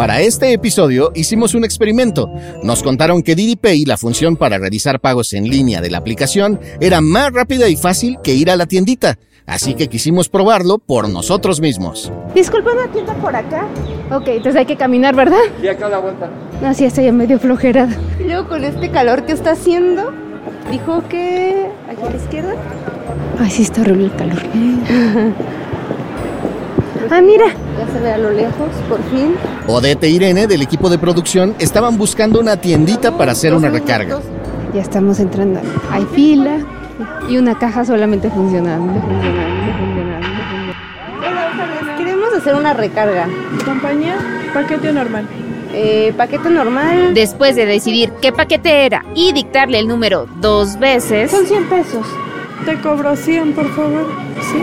Para este episodio hicimos un experimento. Nos contaron que Didi Pay, la función para realizar pagos en línea de la aplicación, era más rápida y fácil que ir a la tiendita. Así que quisimos probarlo por nosotros mismos. Disculpa, ¿una tienda por acá? Ok, entonces hay que caminar, ¿verdad? Y acá a la vuelta. No, sí, estoy medio flojerada. Y luego con este calor que está haciendo, dijo que aquí a la izquierda. Ay, sí, está horrible el calor. ah, mira. Ya se ve a lo lejos, por fin. Odette e Irene del equipo de producción estaban buscando una tiendita para hacer una recarga. Ya estamos entrando. Hay fila y una caja solamente funcionando. funcionando, funcionando. Queremos hacer una recarga. Compañía, paquete normal. Eh, paquete normal. Después de decidir qué paquete era y dictarle el número dos veces, Son 100 pesos. Te cobro 100, por favor. Sí.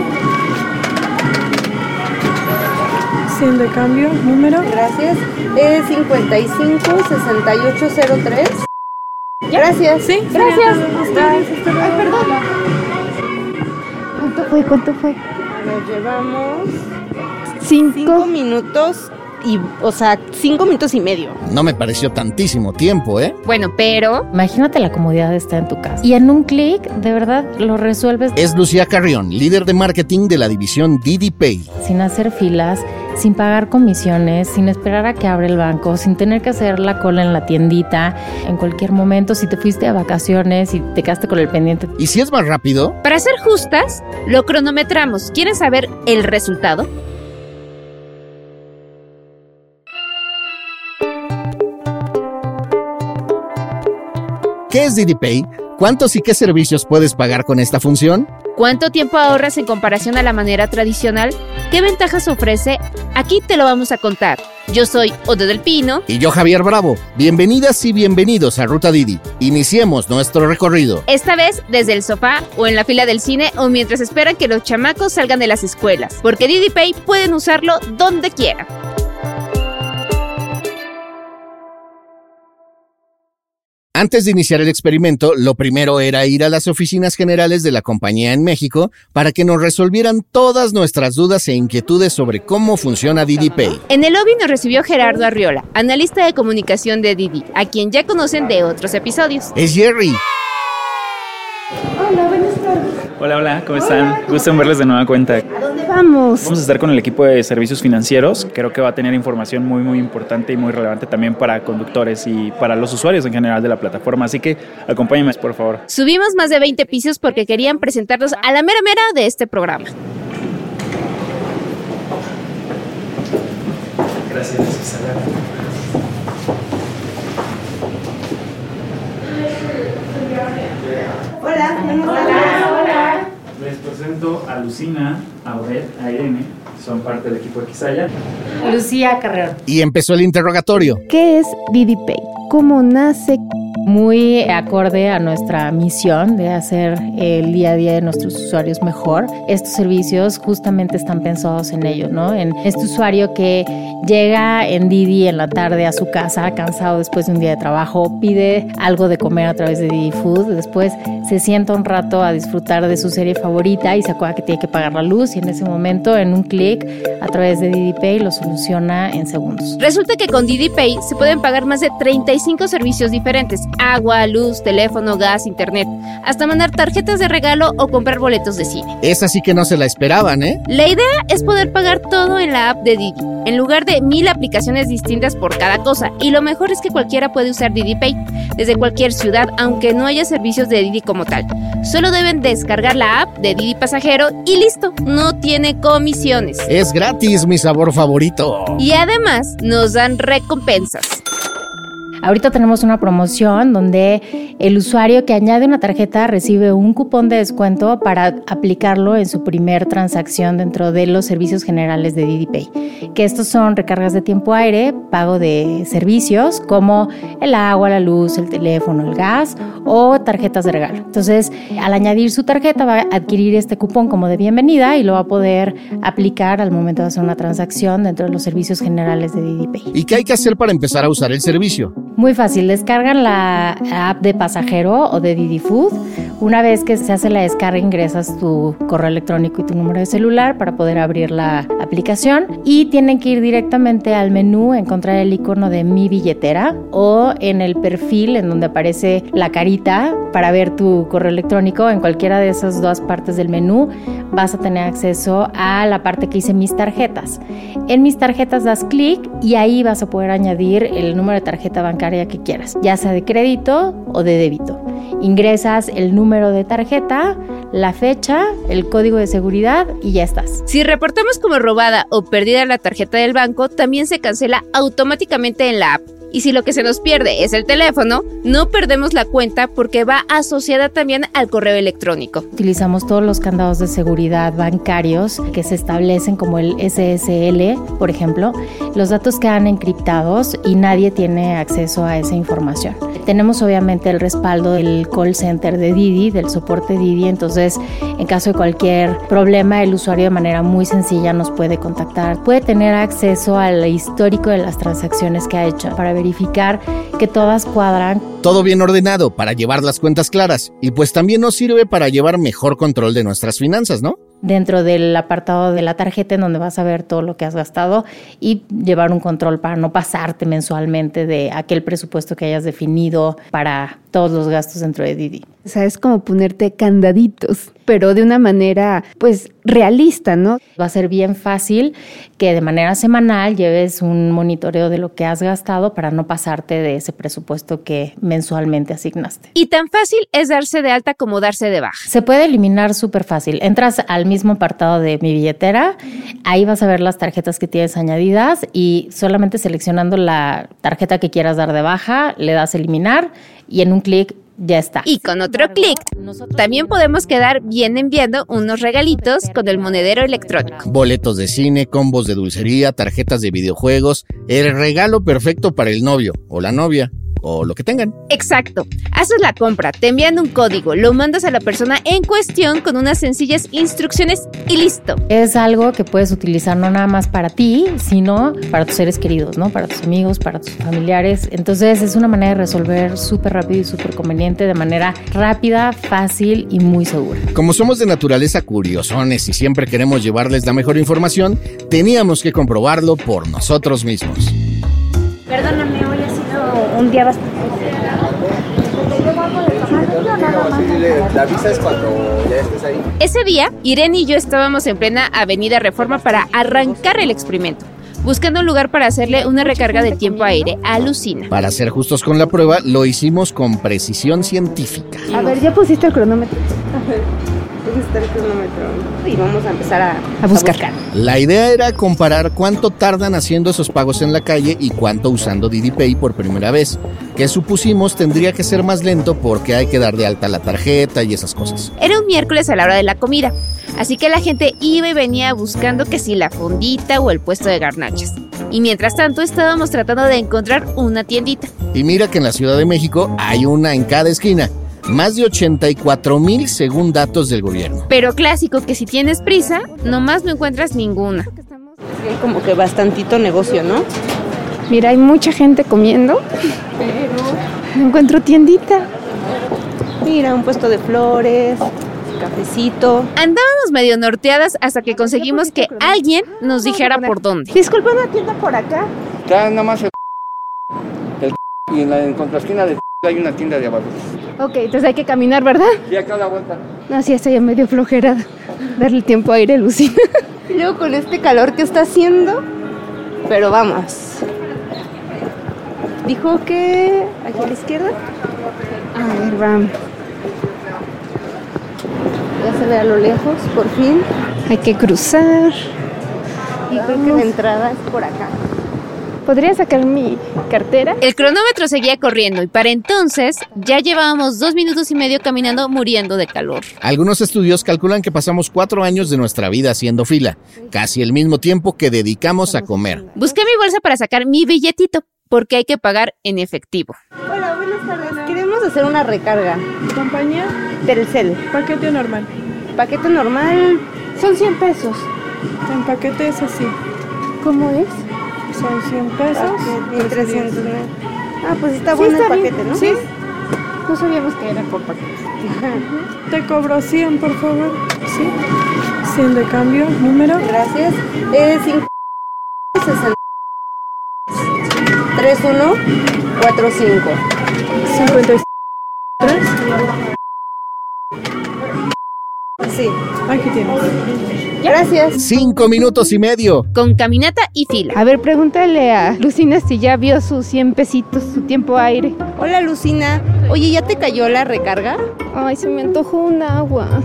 100 de cambio, número. Gracias. Es 55 6803. Gracias. Sí, Gracias. Ay, perdón. ¿Cuánto fue? ¿Cuánto fue? Nos llevamos cinco Cinco. minutos y, o sea, cinco minutos y medio. No me pareció tantísimo tiempo, ¿eh? bueno, pero Imagínate la comodidad de estar en tu casa. Y en un clic, de verdad, lo resuelves Es Lucía Carrión, líder de marketing de la división Didi Pay. sin hacer filas, sin pagar comisiones, sin esperar a que abra el banco, sin tener que hacer la cola en la tiendita. En cualquier momento, si te fuiste a vacaciones y te quedaste con el pendiente, Y si es más rápido, para ser justas, lo cronometramos. ¿Quieren saber el resultado? ¿Qué es Didi Pay? ¿Cuántos y qué servicios puedes pagar con esta función? ¿Cuánto tiempo ahorras en comparación a la manera tradicional? ¿Qué ventajas ofrece? Aquí te lo vamos a contar. Yo soy Ode del Pino. Y yo, Javier Bravo. Bienvenidas y bienvenidos a Ruta Didi. Iniciemos nuestro recorrido. Esta vez desde el sofá o en la fila del cine o mientras esperan que los chamacos salgan de las escuelas, porque Didi Pay pueden usarlo donde quieran. Antes de iniciar el experimento, lo primero era ir a las oficinas generales de la compañía en México para que nos resolvieran todas nuestras dudas e inquietudes sobre cómo funciona Didi Pay. En el lobby nos recibió Gerardo Arriola, analista de comunicación de Didi, a quien ya conocen de otros episodios. Es Jerry. Hola, buenas tardes. Hola, hola, ¿cómo están? Gusto en verles de nueva cuenta. ¿A dónde vamos? Vamos a estar con el equipo de servicios financieros. Creo que va a tener información muy, muy importante y muy relevante también para conductores y para los usuarios en general de la plataforma. Así que acompáñenme, por favor. Subimos más de 20 pisos porque querían presentarnos a la mera mera de este programa. Gracias, Isabel. Hola, tardes. Les presento a Lucina, a Odette, a Irene. Son parte del equipo de Quisaya. Lucía Carrero. Y empezó el interrogatorio. ¿Qué es Didi Pay? ¿Cómo nace? Muy acorde a nuestra misión de hacer el día a día de nuestros usuarios mejor. Estos servicios justamente están pensados en ello, ¿no? En este usuario que llega en Didi en la tarde a su casa, cansado después de un día de trabajo, pide algo de comer a través de Didi Food, después se sienta un rato a disfrutar de su serie favorita y se acuerda que tiene que pagar la luz y en ese momento, en un clic, a través de Didi Pay, lo soluciona en segundos. Resulta que con Didi Pay se pueden pagar más de 35 servicios diferentes: agua, luz, teléfono, gas, internet, hasta mandar tarjetas de regalo o comprar boletos de cine. Esa sí que no se la esperaban, ¿eh? La idea es poder pagar todo en la app de Didi, en lugar de mil aplicaciones distintas por cada cosa. Y lo mejor es que cualquiera puede usar Didi Pay desde cualquier ciudad, aunque no haya servicios de Didi como tal. Solo deben descargar la app de Didi Pasajero y listo, no tiene comisiones. Es gratis, mi sabor favorito. Y además nos dan recompensas. Ahorita tenemos una promoción donde el usuario que añade una tarjeta recibe un cupón de descuento para aplicarlo en su primer transacción dentro de los servicios generales de Didi Pay. Que estos son recargas de tiempo aire, pago de servicios como el agua, la luz, el teléfono, el gas o tarjetas de regalo. Entonces, al añadir su tarjeta va a adquirir este cupón como de bienvenida y lo va a poder aplicar al momento de hacer una transacción dentro de los servicios generales de Didi Pay. ¿Y qué hay que hacer para empezar a usar el servicio? Muy fácil, descargan la app de pasajero o de Didi Food Una vez que se hace la descarga, ingresas tu correo electrónico y tu número de celular para poder abrir la aplicación y tienen que ir directamente al menú, encontrar el icono de mi billetera o en el perfil en donde aparece la carita para ver tu correo electrónico. En cualquiera de esas dos partes del menú vas a tener acceso a la parte que dice mis tarjetas. En mis tarjetas das clic y ahí vas a poder añadir el número de tarjeta bancaria que quieras, ya sea de crédito o de débito. Ingresas el número de tarjeta, la fecha, el código de seguridad y ya estás. Si reportamos como robada o perdida la tarjeta del banco, también se cancela automáticamente en la app. Y si lo que se nos pierde es el teléfono, no perdemos la cuenta porque va asociada también al correo electrónico. Utilizamos todos los candados de seguridad bancarios que se establecen como el SSL, por ejemplo. Los datos quedan encriptados y nadie tiene acceso a esa información. Tenemos obviamente el respaldo del call center de Didi, del soporte Didi, entonces en caso de cualquier problema el usuario de manera muy sencilla nos puede contactar. Puede tener acceso al histórico de las transacciones que ha hecho para verificar que todas cuadran. Todo bien ordenado para llevar las cuentas claras y pues también nos sirve para llevar mejor control de nuestras finanzas, ¿no? Dentro del apartado de la tarjeta en donde vas a ver todo lo que has gastado y llevar un control para no pasarte mensualmente de aquel presupuesto que hayas definido para todos los gastos dentro de Didi. O sea, es como ponerte candaditos, pero de una manera, pues, realista, ¿no? Va a ser bien fácil que de manera semanal lleves un monitoreo de lo que has gastado para no pasarte de ese presupuesto que mensualmente asignaste. Y tan fácil es darse de alta como darse de baja. Se puede eliminar súper fácil. Entras al mismo apartado de mi billetera, ahí vas a ver las tarjetas que tienes añadidas y solamente seleccionando la tarjeta que quieras dar de baja, le das eliminar y en un clic ya está. Y con otro clic, también podemos quedar bien enviando unos regalitos con el monedero electrónico. Boletos de cine, combos de dulcería, tarjetas de videojuegos, el regalo perfecto para el novio o la novia o lo que tengan. Exacto. Haces la compra, te envían un código, lo mandas a la persona en cuestión con unas sencillas instrucciones y listo. Es algo que puedes utilizar no nada más para ti, sino para tus seres queridos, ¿no? Para tus amigos, para tus familiares. Entonces es una manera de resolver súper rápido y súper conveniente, de manera rápida, fácil y muy segura. Como somos de naturaleza curiosones y siempre queremos llevarles la mejor información, teníamos que comprobarlo por nosotros mismos. Perdóname, un día bastante. La visa es cuando ya estés ahí. Ese día, Irene y yo estábamos en plena Avenida Reforma para arrancar el experimento, buscando un lugar para hacerle una recarga de tiempo aire a Lucina. Para ser justos con la prueba, lo hicimos con precisión científica. A ver, ya pusiste el cronómetro. A ver, Y vamos a empezar a, A buscar. La idea era comparar cuánto tardan haciendo esos pagos en la calle y cuánto usando Didi Pay por primera vez, que supusimos tendría que ser más lento porque hay que dar de alta la tarjeta y esas cosas. Era un miércoles a la hora de la comida, así que la gente iba y venía buscando que si la fondita o el puesto de garnachas. Y mientras tanto estábamos tratando de encontrar una tiendita. Y mira que en la Ciudad de México hay una en cada esquina. Más de 84 mil según datos del gobierno. Pero clásico que si tienes prisa, nomás no encuentras ninguna. Hay como que bastantito negocio, ¿no? Mira, hay mucha gente comiendo, no encuentro tiendita. Mira, un puesto de flores, cafecito. Andábamos medio norteadas hasta que conseguimos que alguien nos dijera por dónde. Disculpa, una tienda por acá. Ya nada más el, el y en la en contraesquina de hay una tienda de abarrotes. Ok, entonces hay que caminar, ¿verdad? Y acá a la vuelta. No, sí, está ya medio flojera darle tiempo a aire, Lucina. Y luego con este calor que está haciendo, pero vamos. Dijo que aquí a la izquierda. A ver, vamos. Ya se ve a lo lejos, por fin. Hay que cruzar. Y creo que la entrada es por acá. ¿Podría sacar mi cartera? El cronómetro seguía corriendo y para entonces ya llevábamos dos minutos y medio caminando muriendo de calor. Algunos estudios calculan que pasamos cuatro años de nuestra vida haciendo fila, casi el mismo tiempo que dedicamos a comer. Busqué mi bolsa para sacar mi billetito, porque hay que pagar en efectivo. Hola, buenas tardes. Queremos hacer una recarga. Compañía, Telcel. paquete normal. Paquete normal son 100 pesos. En paquete es así. ¿Cómo es? Son 100 pesos. Paquete, 300. ¿no? Ah, pues está Sí, bueno está el bien. paquete, ¿no? Sí. No sabíamos que era por paquete. Te cobro 100, por favor. Sí. 100 de cambio. Número. Gracias. Es 5 60 3145. 53. Sí. Aquí tienes. Gracias. Cinco minutos y medio. Con caminata y fila. A ver, pregúntale a Lucina si ya vio sus 100 pesitos, su tiempo aire. Hola Lucina. Oye, ¿ya te cayó la recarga? Ay, se me antojó un agua.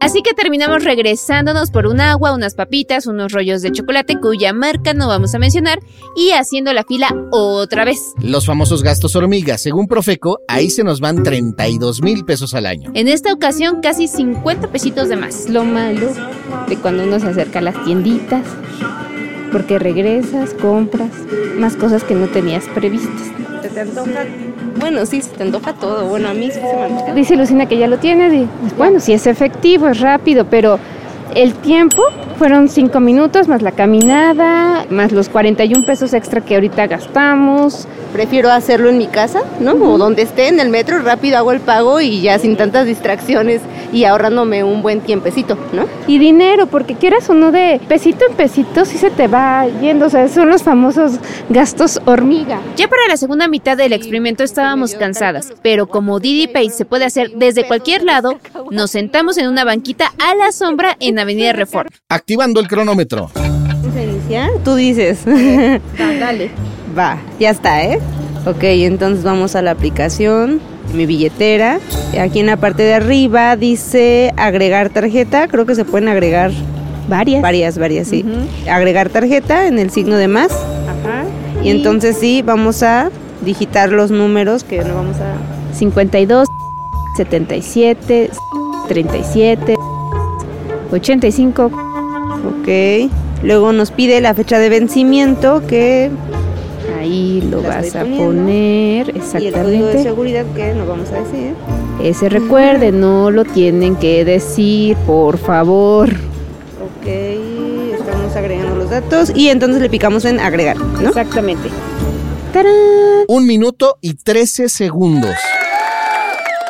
Así que terminamos regresándonos por un agua, unas papitas, unos rollos de chocolate cuya marca no vamos a mencionar y haciendo la fila otra vez. Los famosos gastos hormigas. Según Profeco, ahí se nos van 32 mil pesos al año. En esta ocasión casi 50 pesitos de más. Lo malo de cuando uno se acerca a las tienditas, porque regresas, compras más cosas que no tenías previstas. ¿Te, te antoja? Bueno, sí, se te antoja todo. Bueno, a mí sí se me. Dice Lucina que ya lo tiene. Bueno, sí es efectivo, es rápido, pero el tiempo fueron 5 minutos más la caminada, más los 41 pesos extra que ahorita gastamos. Prefiero hacerlo en mi casa, ¿no? O donde esté, en el metro, rápido hago el pago y ya sin tantas distracciones y ahorrándome un buen tiempecito, ¿no? Y dinero, porque quieras o no de pesito en pesito, sí se te va yendo. O sea, son los famosos gastos hormiga. Ya para la segunda mitad del experimento estábamos cansadas, pero como Didi Pay se puede hacer desde cualquier lado, nos sentamos en una banquita a la sombra en Avenida Reforma. Activando el cronómetro. ¿Vamos a iniciar? Tú dices. Dale. Va, ya está, ¿eh? Ok, entonces vamos a la aplicación, mi billetera. Aquí en la parte de arriba dice agregar tarjeta. Creo que se pueden agregar Varias. varias, varias, sí. Agregar tarjeta en el signo de más. Ajá. Y entonces sí, vamos a digitar los números que no vamos a... 52, 77, 37, 85. Ok. Luego nos pide la fecha de vencimiento que... Ahí lo La vas a poner, Y el código de exactamente. seguridad que no vamos a decir. Ese recuerde, no lo tienen que decir, por favor. Ok, estamos agregando los datos y entonces le picamos en agregar, ¿no? Exactamente. ¡Tarán! Un minuto y 13 segundos.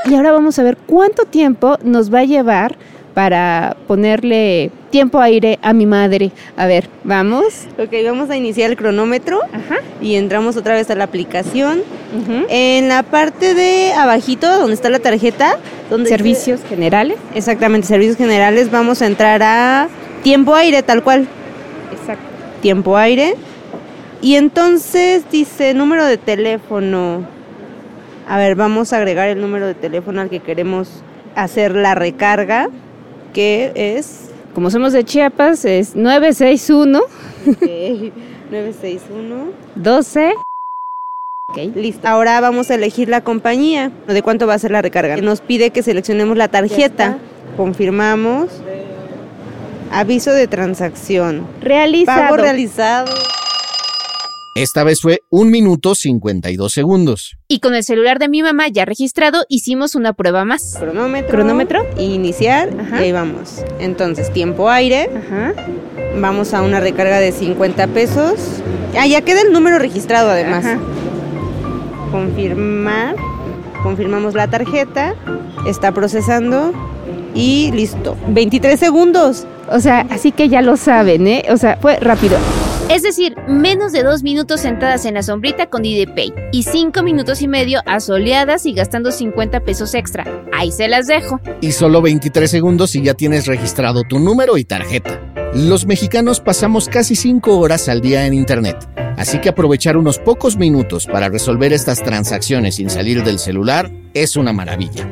Y ahora vamos a ver cuánto tiempo nos va a llevar para ponerle tiempo aire a mi madre. A ver, vamos. Ok, vamos a iniciar el cronómetro Ajá. y entramos otra vez a la aplicación. En la parte de abajito, donde está la tarjeta, donde Servicios generales. exactamente, servicios generales, vamos a entrar a tiempo aire, tal cual. Exacto. Tiempo aire. Y entonces dice número de teléfono. A ver, vamos a agregar el número de teléfono al que queremos hacer la recarga, que es Como somos de Chiapas, es 961 ok, 961. 12. Listo. Ahora vamos a elegir la compañía. ¿De cuánto va a ser la recarga? Nos pide que seleccionemos la tarjeta. Confirmamos. Aviso de transacción. Realizado. Pago realizado. Esta vez fue un minuto 52 segundos. Y con el celular de mi mamá ya registrado, hicimos una prueba más. Cronómetro. Cronómetro. Iniciar. Ajá. Y ahí vamos. Entonces, tiempo aire. Ajá. Vamos a una recarga de 50 pesos. Ah, ya queda el número registrado además. Ajá. Confirmar. Confirmamos la tarjeta. Está procesando. Y listo. 23 segundos. O sea, así que ya lo saben, ¿eh? O sea, fue rápido. Es decir, menos de dos minutos sentadas en la sombrita con Didi Pay y cinco minutos y medio asoleadas y gastando 50 pesos extra. Ahí se las dejo. Y solo 23 segundos si ya tienes registrado tu número y tarjeta. Los mexicanos pasamos casi 5 horas al día en Internet, así que aprovechar unos pocos minutos para resolver estas transacciones sin salir del celular es una maravilla.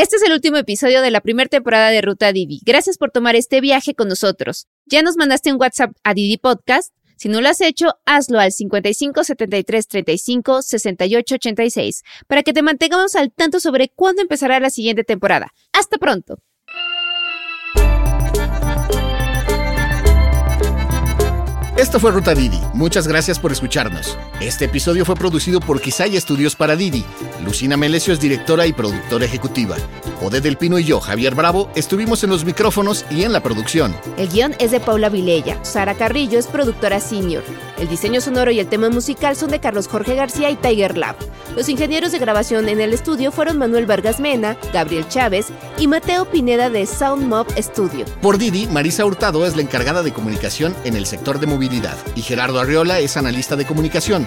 Este es el último episodio de la primera temporada de Ruta Didi. Gracias por tomar este viaje con nosotros. Ya nos mandaste un WhatsApp a Didi Podcast. Si no lo has hecho, hazlo al 55 73 35 68 86 para que te mantengamos al tanto sobre cuándo empezará la siguiente temporada. Hasta pronto. Esto fue Ruta Didi. Muchas gracias por escucharnos. Este episodio fue producido por Quisay Estudios para Didi. Lucina Melesio es directora y productora ejecutiva. Ode del Pino y yo, Javier Bravo, estuvimos en los micrófonos y en la producción. El guion es de Paula Vilella. Sara Carrillo es productora senior. El diseño sonoro y el tema musical son de Carlos Jorge García y Tiger Lab. Los ingenieros de grabación en el estudio fueron Manuel Vargas Mena, Gabriel Chávez y Mateo Pineda de Sound Mob Studio. Por Didi, Marisa Hurtado es la encargada de comunicación en el sector de movilidad y Gerardo Arriola es analista de comunicación.